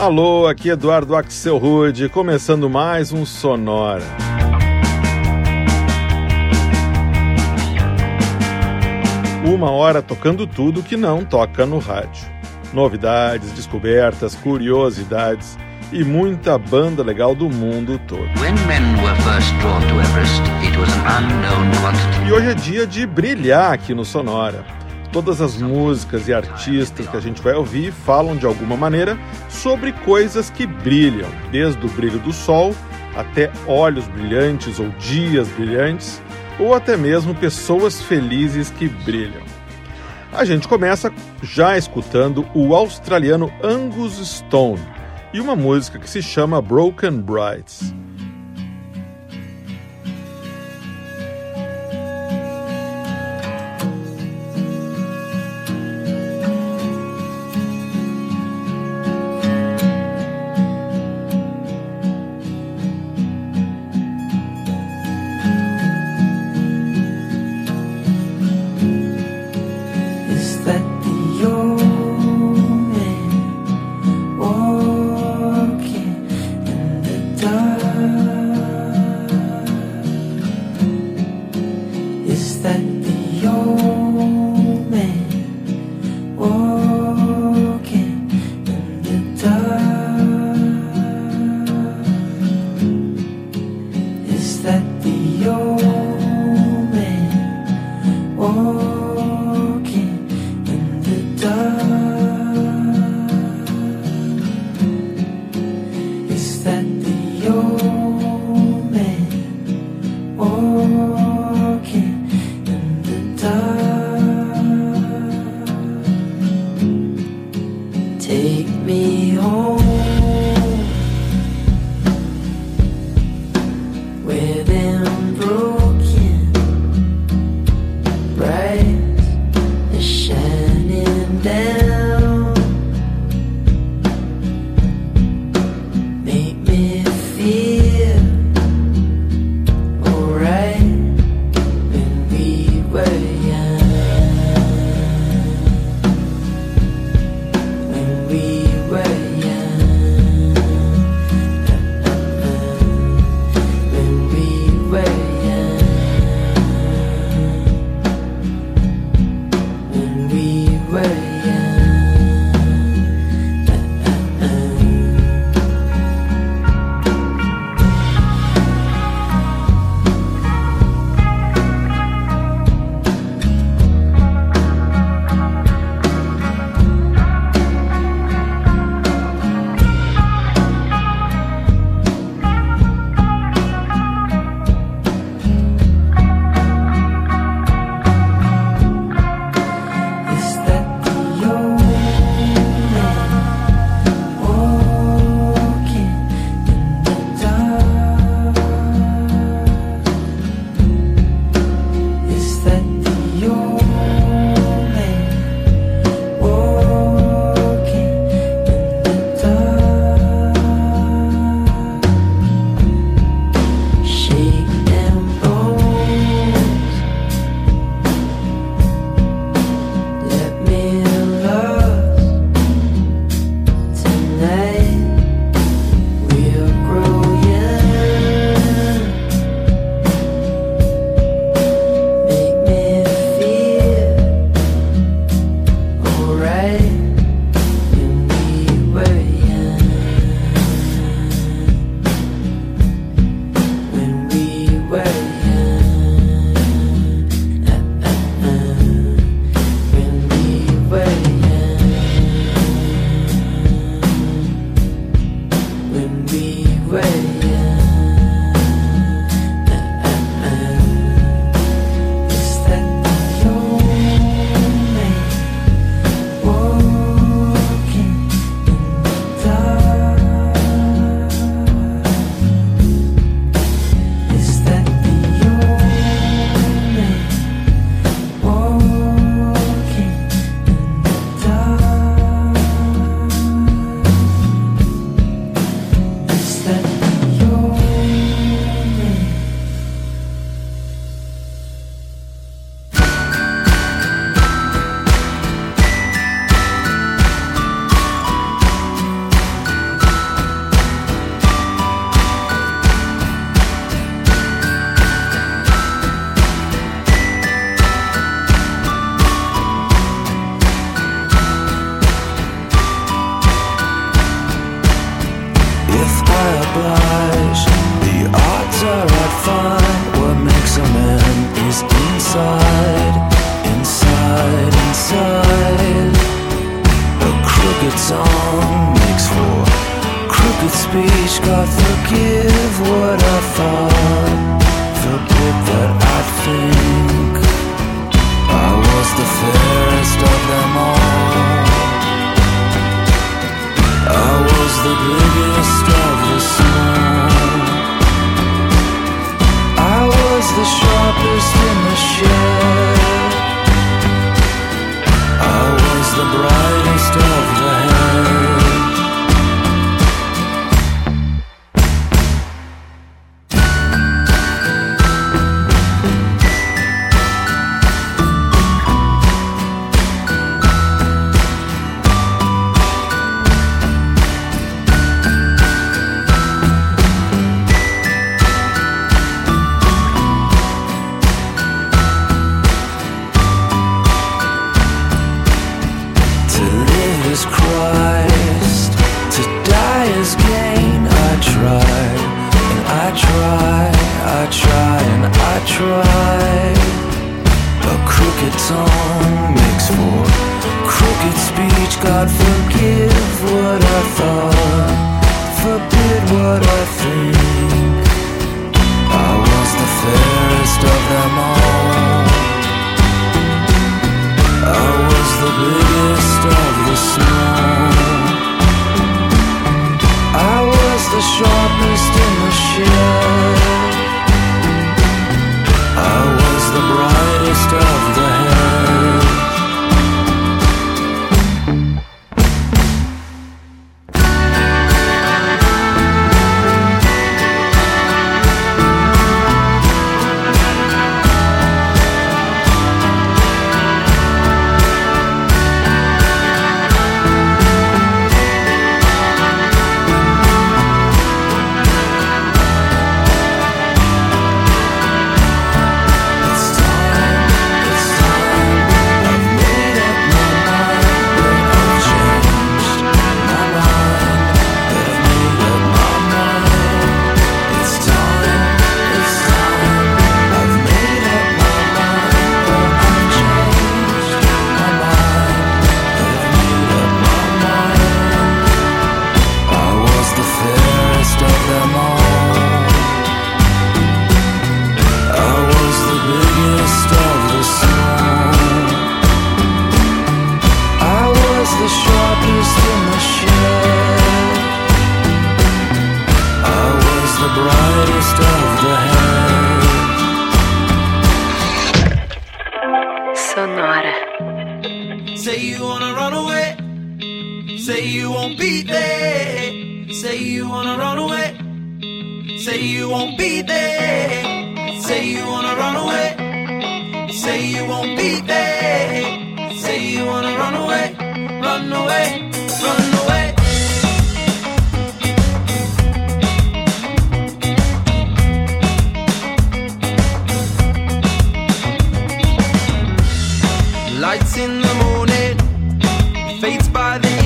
Alô, aqui Eduardo Axel Rude, começando mais um Sonora. Uma hora tocando tudo que não toca no rádio. Novidades, descobertas, curiosidades e muita banda legal do mundo todo. e hoje é dia de brilhar aqui no Sonora Todas as músicas e artistas que a gente vai ouvir falam de alguma maneira sobre coisas que brilham, desde o brilho do sol até olhos brilhantes ou dias brilhantes, ou até mesmo pessoas felizes que brilham. A gente começa já escutando o australiano Angus Stone e uma música que se chama Broken Brides. Fades by the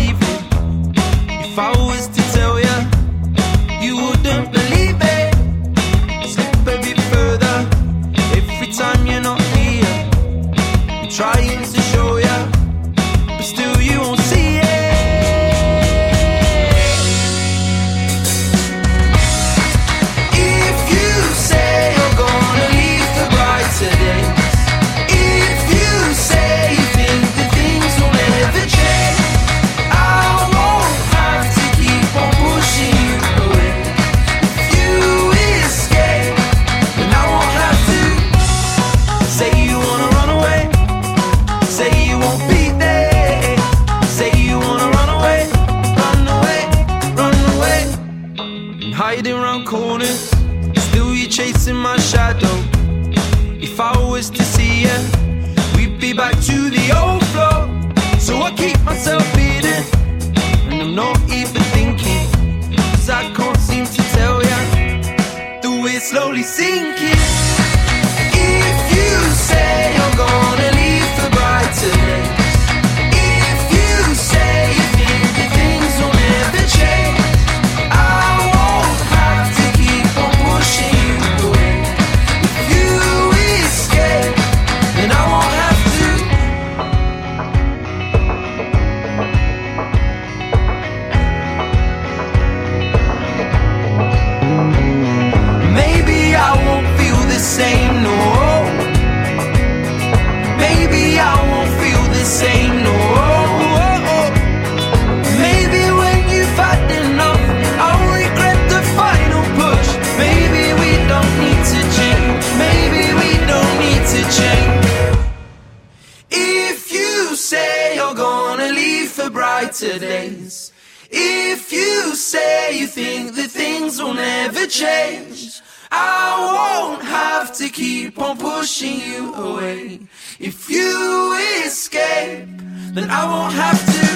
If you say you think that things will never change, I won't have to keep on pushing you away. If you escape, then I won't have to.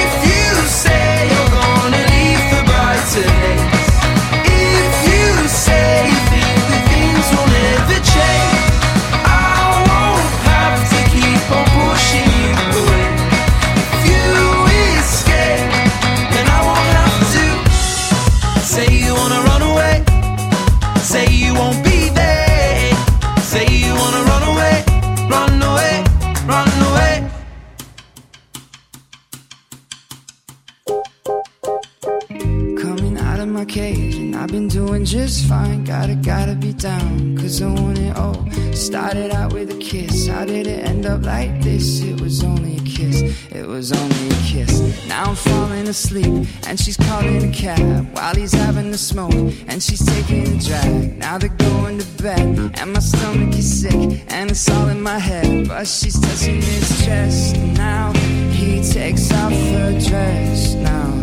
If you say you're gonna leave brighter days, cage and I've been doing just fine. Gotta, gotta be down, cause I want it all. Started out with a kiss, how did it end up like this? It was only a kiss, it was only a kiss. Now I'm falling asleep and she's calling a cab while he's having a smoke and she's taking a drag. Now they're going to bed and my stomach is sick and it's all in my head. But she's touching his chest now he takes off her dress. Now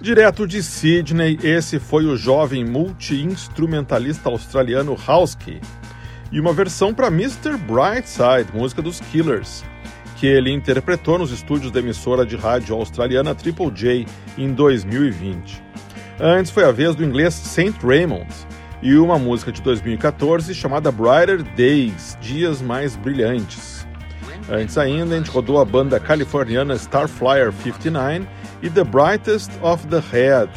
Direto de Sydney, esse foi o jovem multi-instrumentalista australiano Husky e uma versão para Mr. Brightside, música dos Killers, que ele interpretou nos estúdios da emissora de rádio australiana Triple J em 2020. Antes foi a vez do inglês Saint Raymond e uma música de 2014 chamada Brighter Days, Dias Mais Brilhantes. Antes ainda, a gente rodou a banda californiana Starflyer 59 e The Brightest of the Head,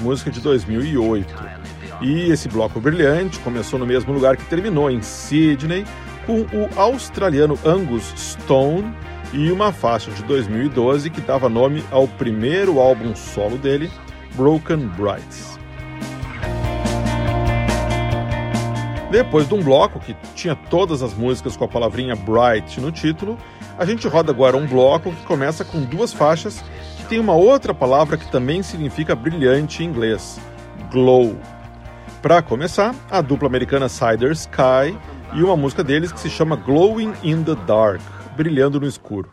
música de 2008. E esse bloco brilhante começou no mesmo lugar que terminou, em Sydney, com o australiano Angus Stone e uma faixa de 2012 que dava nome ao primeiro álbum solo dele, Broken Brights. Depois de um bloco que tinha todas as músicas com a palavrinha Bright no título, a gente roda agora um bloco que começa com duas faixas que tem uma outra palavra que também significa brilhante em inglês: glow. Para começar, a dupla americana Cider Sky e uma música deles que se chama Glowing in the Dark brilhando no escuro.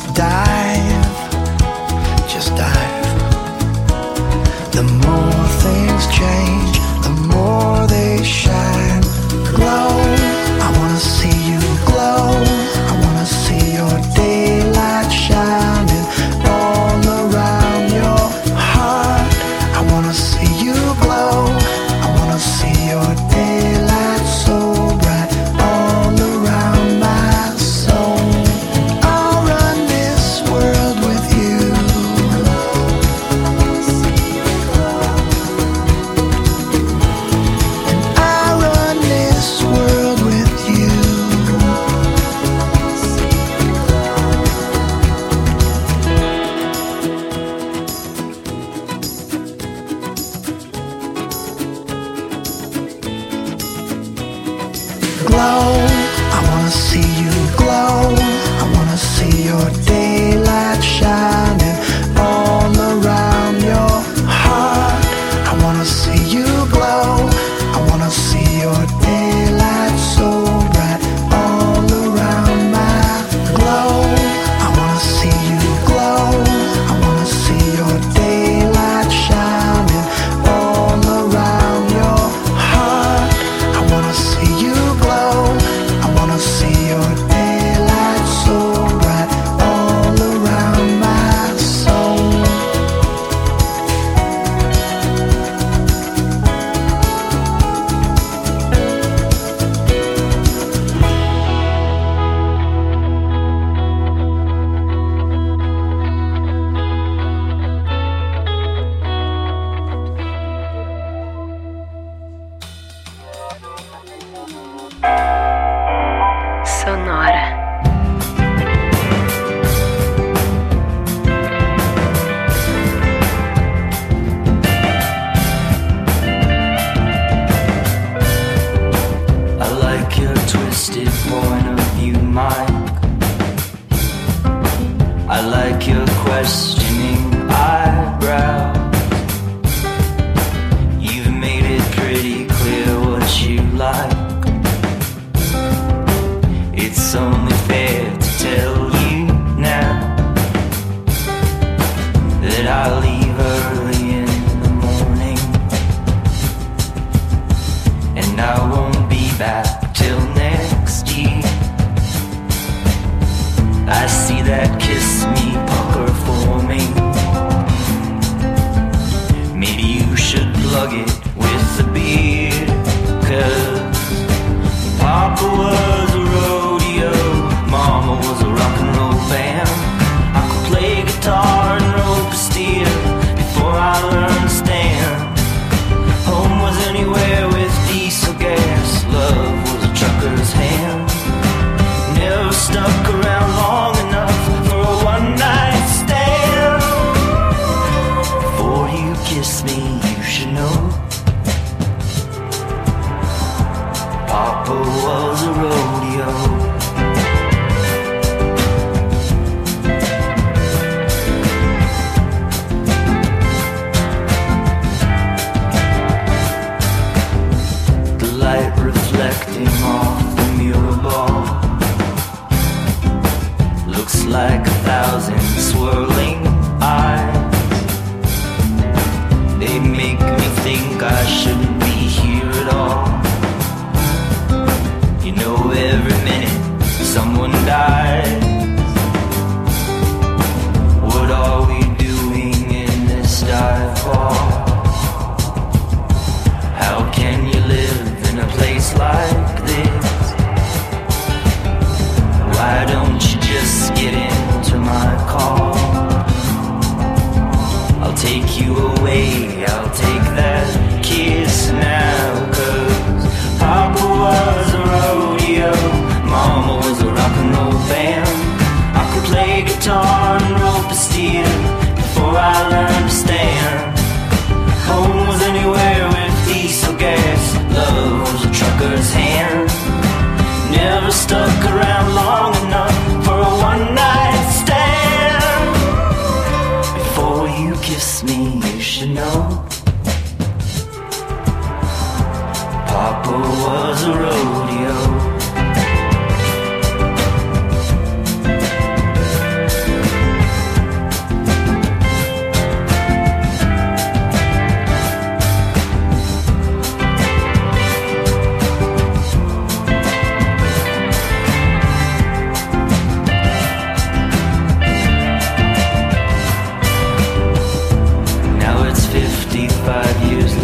die.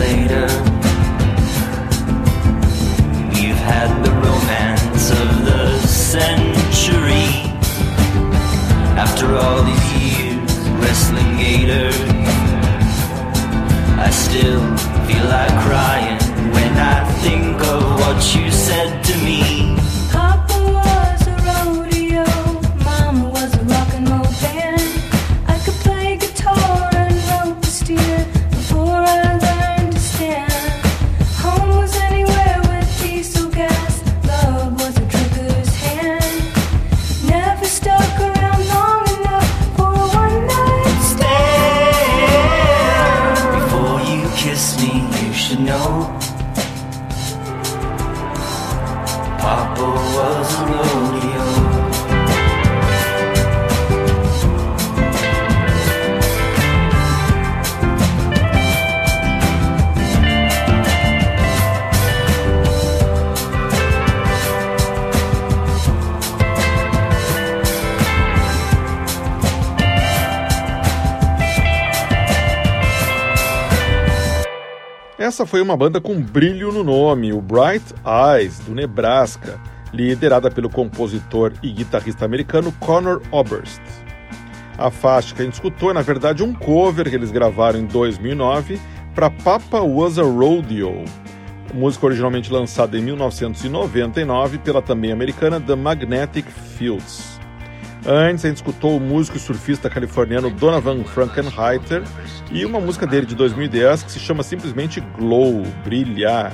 later. You've had the romance of the century. After all these years, wrestling gator, I still feel like crying when I think of what you said to me. Essa foi uma banda com brilho no nome, o Bright Eyes, do Nebraska, liderada pelo compositor e guitarrista americano Conor Oberst. A faixa que a gente escutou é, na verdade, um cover que eles gravaram em 2009 para Papa Was a Rodeo, música originalmente lançada em 1999 pela também americana The Magnetic Fields. Antes, a gente escutou o músico e surfista californiano Donovan Frankenheiter e uma música dele de 2010 que se chama simplesmente Glow, Brilhar.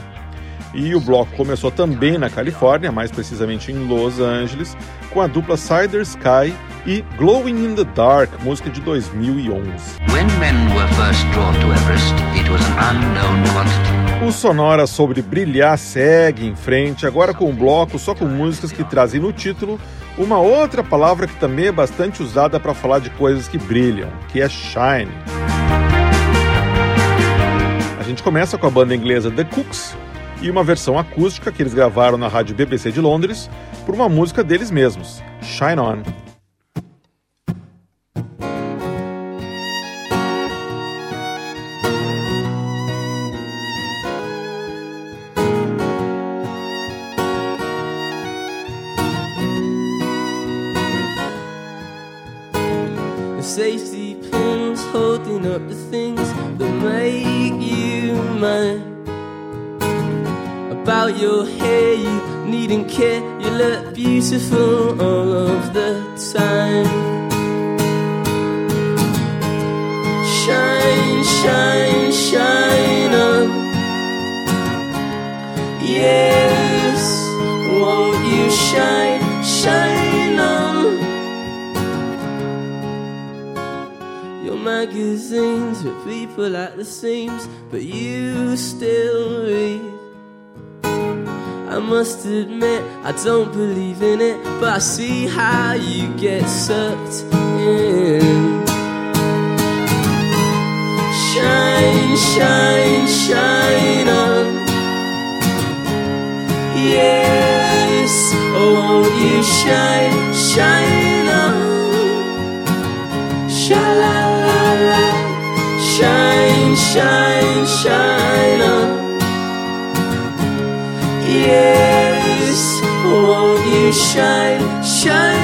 E o bloco começou também na Califórnia, mais precisamente em Los Angeles, com a dupla Cider Sky e Glowing in the Dark, música de 2011. When men were first drawn to Everest, it was an unknown quantity. O Sonora sobre brilhar segue em frente, agora com um bloco só com músicas que trazem no título uma outra palavra que também é bastante usada para falar de coisas que brilham, que é shine. A gente começa com a banda inglesa The Cooks e uma versão acústica que eles gravaram na rádio BBC de Londres por uma música deles mesmos, Shine On. Your hair, you needn't care. You look beautiful all of the time. Shine, shine, shine on. Yes, won't you shine, shine on? Your magazines with people at the seams, but you still read. I must admit, I don't believe in it, but I see how you get sucked in. Shine, shine, shine on. Yes, oh, won't you shine, shine Yes, won't you shine, shine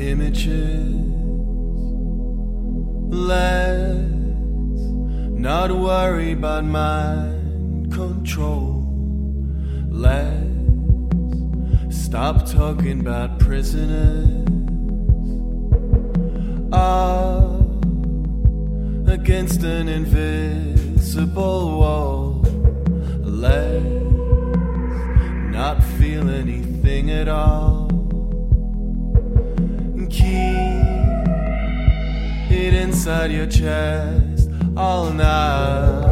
images. Let's not worry about mind control. Let's stop talking about prisoners. Up against an invisible wall. Let's not feel anything at all. It inside your chest all night.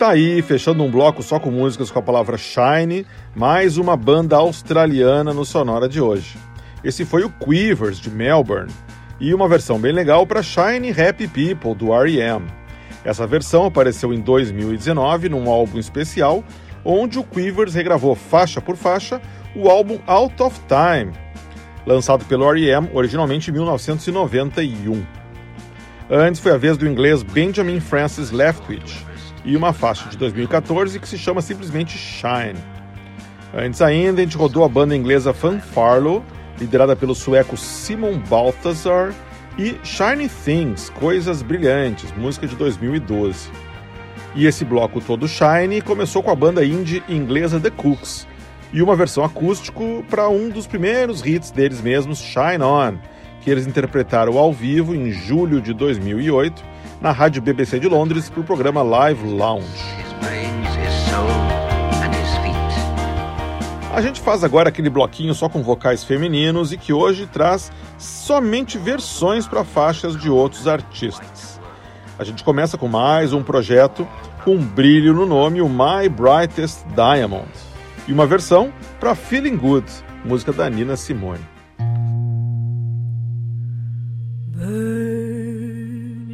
Tá aí, fechando um bloco só com músicas com a palavra Shine, mais uma banda australiana no Sonora de hoje. Esse foi o Quivers, de Melbourne, e uma versão bem legal para Shine Happy People, do R.E.M. Essa versão apareceu em 2019 num álbum especial, onde o Quivers regravou faixa por faixa o álbum Out of Time, lançado pelo R.E.M. originalmente em 1991. Antes foi a vez do inglês Benjamin Francis Leftwich e uma faixa de 2014 que se chama simplesmente Shine. Antes ainda, a gente rodou a banda inglesa Fanfarlo, liderada pelo sueco Simon Balthazar, e Shiny Things, Coisas Brilhantes, música de 2012. E esse bloco todo Shine começou com a banda indie inglesa The Cooks, e uma versão acústico para um dos primeiros hits deles mesmos, Shine On, que eles interpretaram ao vivo em julho de 2008 na rádio BBC de Londres para o programa Live Lounge. A gente faz agora aquele bloquinho só com vocais femininos e que hoje traz somente versões para faixas de outros artistas. A gente começa com mais um projeto com um brilho no nome, o My Brightest Diamond, e uma versão para Feeling Good, música da Nina Simone.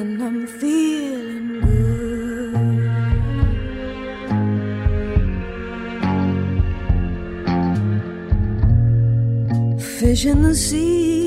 And I'm feeling good. Fish in the sea,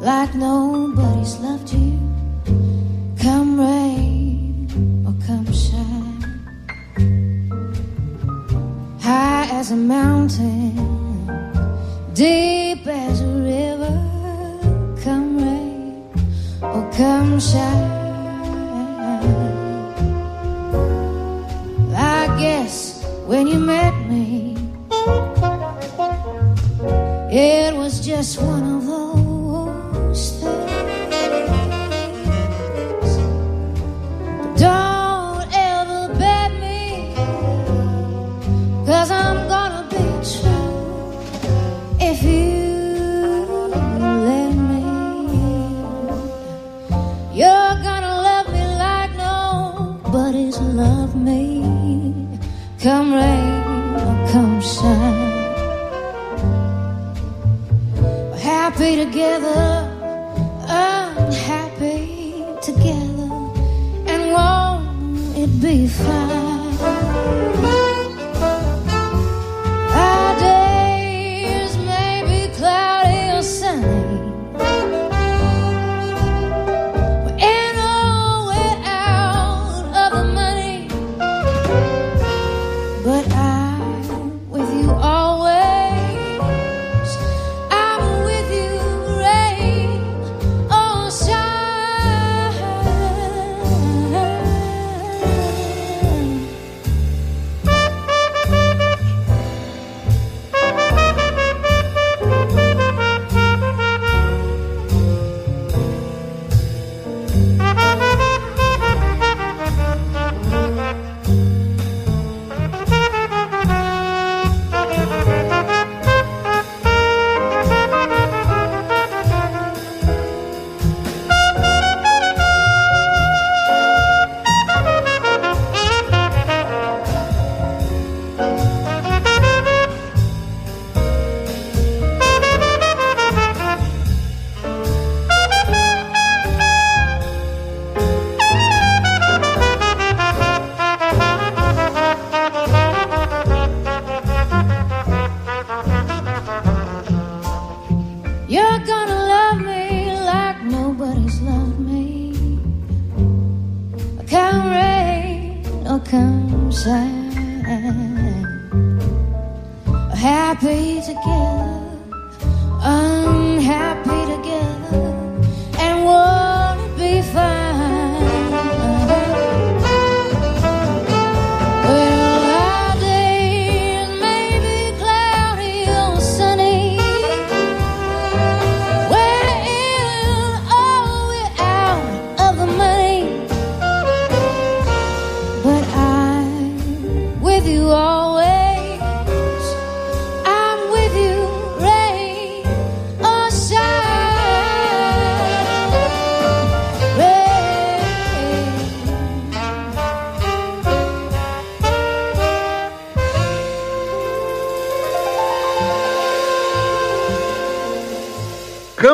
like nobody's loved you. Come rain or come shine, high as a mountain, deep as a river. Come rain or come shine.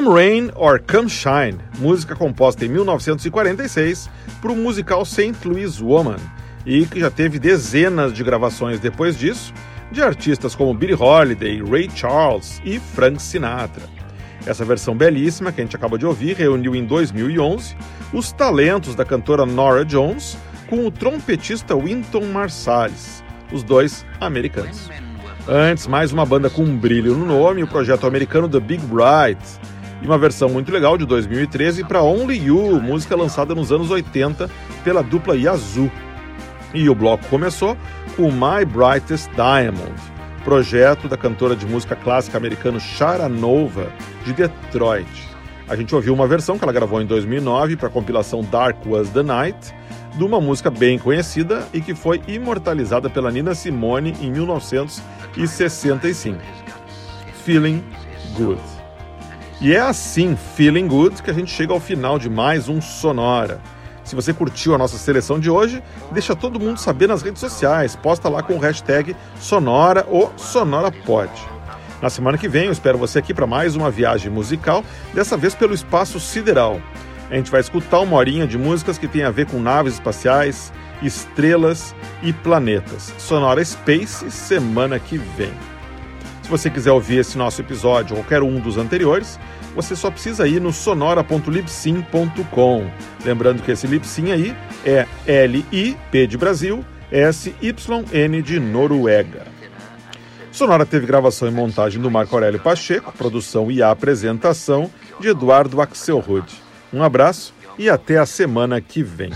Come Rain or Come Shine, música composta em 1946 para o musical St. Louis Woman e que já teve dezenas de gravações depois disso de artistas como Billie Holiday, Ray Charles e Frank Sinatra. Essa versão belíssima que a gente acaba de ouvir reuniu em 2011 os talentos da cantora Nora Jones com o trompetista Wynton Marsalis, os dois americanos. Antes, mais uma banda com um brilho no nome, o projeto americano The Big Bright, e uma versão muito legal de 2013 para Only You, música lançada nos anos 80 pela dupla Yazoo. E o bloco começou com My Brightest Diamond, projeto da cantora de música clássica americana Shara Nova, de Detroit. A gente ouviu uma versão que ela gravou em 2009 para a compilação Dark Was the Night, de uma música bem conhecida e que foi imortalizada pela Nina Simone em 1965. Feeling Good. E é assim, Feeling Good, que a gente chega ao final de mais um Sonora. Se você curtiu a nossa seleção de hoje, deixa todo mundo saber nas redes sociais. Posta lá com o hashtag Sonora ou SonoraPod. Na semana que vem eu espero você aqui para mais uma viagem musical, dessa vez pelo espaço sideral. A gente vai escutar uma horinha de músicas que tem a ver com naves espaciais, estrelas e planetas. Sonora Space, semana que vem. Se você quiser ouvir esse nosso episódio ou qualquer um dos anteriores, você só precisa ir no sonora.libsyn.com. Lembrando que esse Libsyn aí é L-I-P de Brasil, S-Y-N de Noruega. Sonora teve gravação e montagem do Marco Aurélio Pacheco, produção e apresentação de Eduardo Axelrod. Um abraço e até a semana que vem.